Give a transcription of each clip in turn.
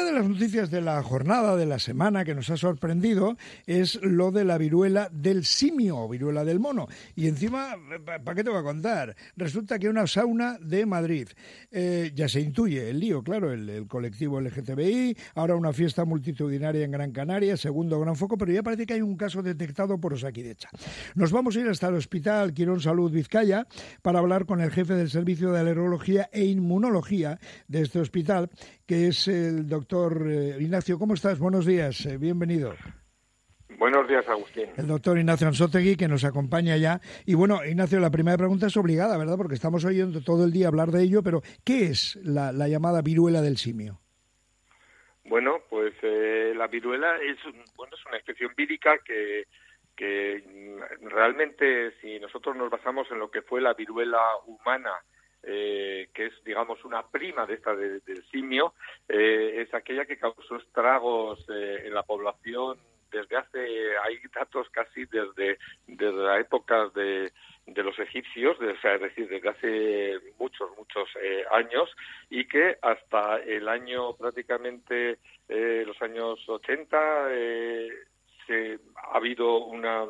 una de las noticias de la jornada, de la semana, que nos ha sorprendido es lo de la viruela del simio, viruela del mono. Y encima, ¿para qué te voy a contar? Resulta que una sauna de Madrid, eh, ya se intuye el lío, claro, el, colectivo LGTBI, ahora una fiesta multitudinaria en Gran Canaria, segundo gran foco, pero ya parece que hay un caso detectado por Osakidecha. Nos vamos a ir hasta el hospital Quirón Salud Vizcaya para hablar con el jefe del servicio de alerología e inmunología de este hospital, que es el doctor eh, Ignacio. ¿Cómo estás? Buenos días, eh, bienvenido. Buenos días, Agustín. El doctor Ignacio Ansotegui, que nos acompaña ya. Y bueno, Ignacio, la primera pregunta es obligada, ¿verdad? Porque estamos oyendo todo el día hablar de ello, pero ¿qué es la, llamada viruela del simio? Bueno, pues eh, la viruela es, bueno, es una infección vírica que, que realmente, si nosotros nos basamos en lo que fue la viruela humana eh, que es, digamos, una prima de esta del simio, eh, es aquella que causó estragos eh, en la población desde hace, hay datos casi desde, desde la época de, de los egipcios, es decir, desde hace muchos, muchos años, y que hasta el año prácticamente, los años 80, ha habido una,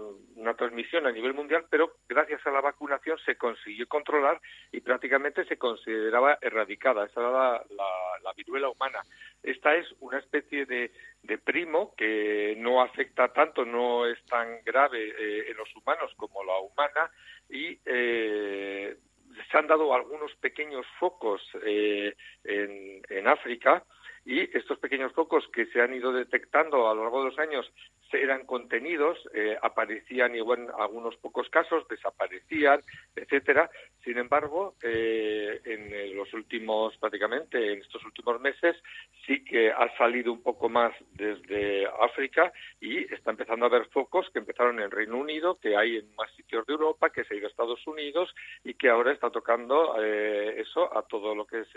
transmisión a nivel mundial, pero gracias a la vacunación se consiguió controlar y prácticamente se consideraba erradicada. Esa era la, viruela humana. Esta es una especie de, primo que no afecta tanto, no es tan grave eh, en los humanos como la humana y eh, se han dado algunos pequeños focos eh, en, en África y estos pequeños focos que se han ido detectando a lo largo de los años eran contenidos, eh, aparecían igual en algunos pocos casos, desaparecían, etcétera. Sin embargo, eh, en los últimos, prácticamente en estos últimos meses, sí que ha salido un poco más desde África y está empezando a haber focos que empezaron en Reino Unido, que hay en más sitios de Europa, que se ha ido a Estados Unidos y que ahora está tocando eh, eso a todo lo que es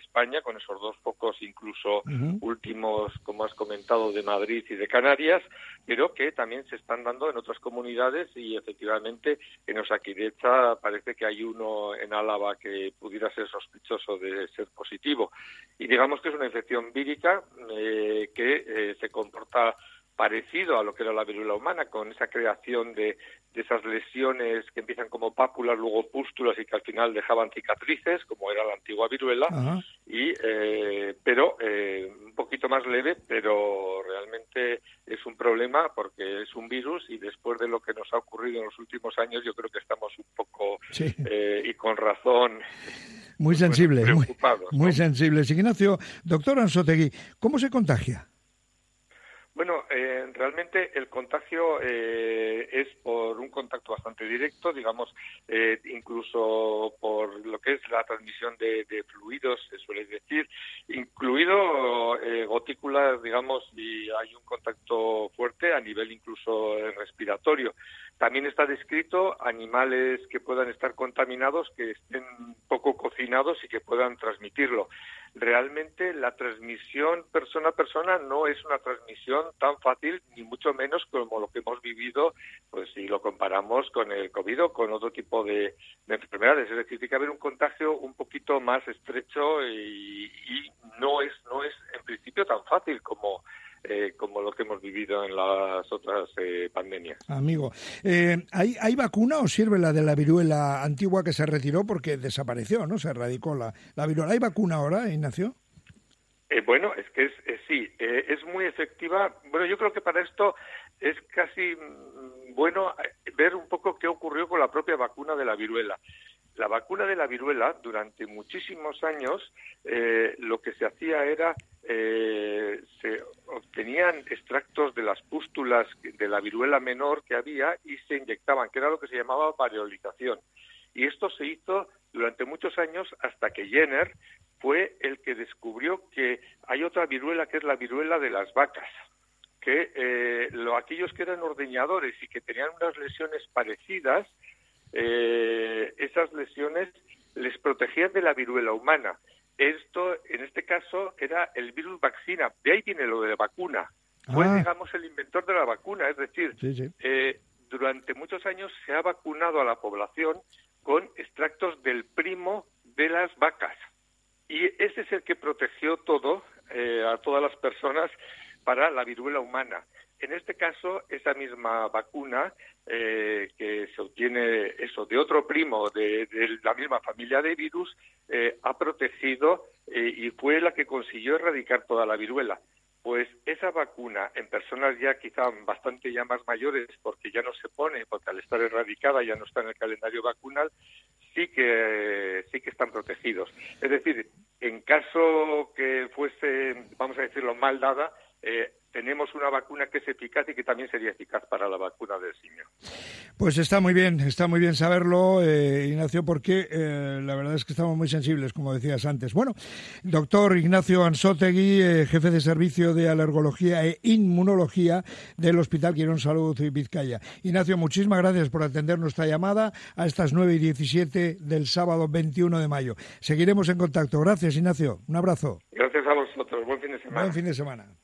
España, con esos dos focos incluso últimos, como has comentado, de Madrid y de Canarias pero que también se están dando en otras comunidades y efectivamente en Parece que hay uno en Álava que pudiera ser sospechoso de ser positivo. Y digamos que es una infección vírica eh, que eh, se comporta parecido a lo que era la viruela humana, con esa creación de, de esas lesiones que empiezan como pápulas, luego pústulas y que al final dejaban cicatrices, como era la antigua viruela, y eh, pero eh, un poquito más leve, pero realmente es un problema porque es un virus y después de lo que nos ha ocurrido en los últimos años, yo creo que estamos un poco eh, y con razón. Muy sensibles, muy, muy sensibles. Ignacio, doctor Ansotegui, ¿cómo se contagia? Bueno, eh, realmente el contagio eh, es por un contacto bastante directo, digamos, eh, incluso por lo que es la transmisión de, fluidos, se suele decir, incluido gotículas, digamos, y hay un contacto fuerte a nivel incluso respiratorio. También está descrito animales que puedan estar contaminados, que estén poco cocinados y que puedan transmitirlo realmente la transmisión persona a persona no es una transmisión tan fácil, ni mucho menos como lo que hemos vivido, pues si lo comparamos con el COVID o con otro tipo de, enfermedades. Es decir, tiene que haber un contagio un poquito más estrecho y, y no es, no es en principio tan fácil como eh, como lo que hemos vivido en las otras eh, pandemias. Amigo, eh, ¿hay, ¿hay vacuna o sirve la de la viruela antigua que se retiró porque desapareció, ¿no? Se erradicó la, la viruela. ¿Hay vacuna ahora, Ignacio? bueno, es que es, sí, es muy efectiva. Bueno, yo creo que para esto es casi mm, bueno ver un poco qué ocurrió con la propia vacuna de la viruela. La vacuna de la viruela, durante muchísimos años, lo que se hacía era eh, se obtenían extractos de las pústulas de la viruela menor que había y se inyectaban, que era lo que se llamaba variolización. Y esto se hizo durante muchos años hasta que Jenner fue el que descubrió que hay otra viruela que es la viruela de las vacas, que eh, lo, aquellos que eran ordeñadores y que tenían unas lesiones parecidas, eh, esas lesiones les protegían de la viruela humana. Esto, en este caso, era el virus vaccina. De ahí viene lo de la vacuna. Fue, ah. digamos, el inventor de la vacuna. Es decir, eh, durante muchos años se ha vacunado a la población con extractos del primo de las vacas. Y ese es el que protegió todo eh, a todas las personas para la viruela humana. En este caso, esa misma vacuna eh, que se obtiene eso de otro primo de, la misma familia de virus eh, ha protegido y fue la que consiguió erradicar toda la viruela pues esa vacuna en personas ya quizá bastante ya más mayores, porque ya no se pone, porque al estar erradicada ya no está en el calendario vacunal, sí que sí que están protegidos. Es decir, en caso que fuese, vamos a decirlo, mal dada, eh, tenemos una vacuna que es eficaz y que también sería eficaz para la vacuna del simio. Pues está muy bien, está muy bien saberlo, eh, Ignacio, porque eh, la verdad es que estamos muy sensibles, como decías antes. Bueno, doctor Ignacio Ansotegui, eh, jefe de servicio de alergología e inmunología del Hospital Quirón Salud y Vizcaya. Ignacio, muchísimas gracias por atender nuestra llamada a estas 9 y 17 del sábado 21 de mayo. Seguiremos en contacto. Gracias, Ignacio. Un abrazo. Gracias a vosotros. Buen fin de semana. Buen fin de semana.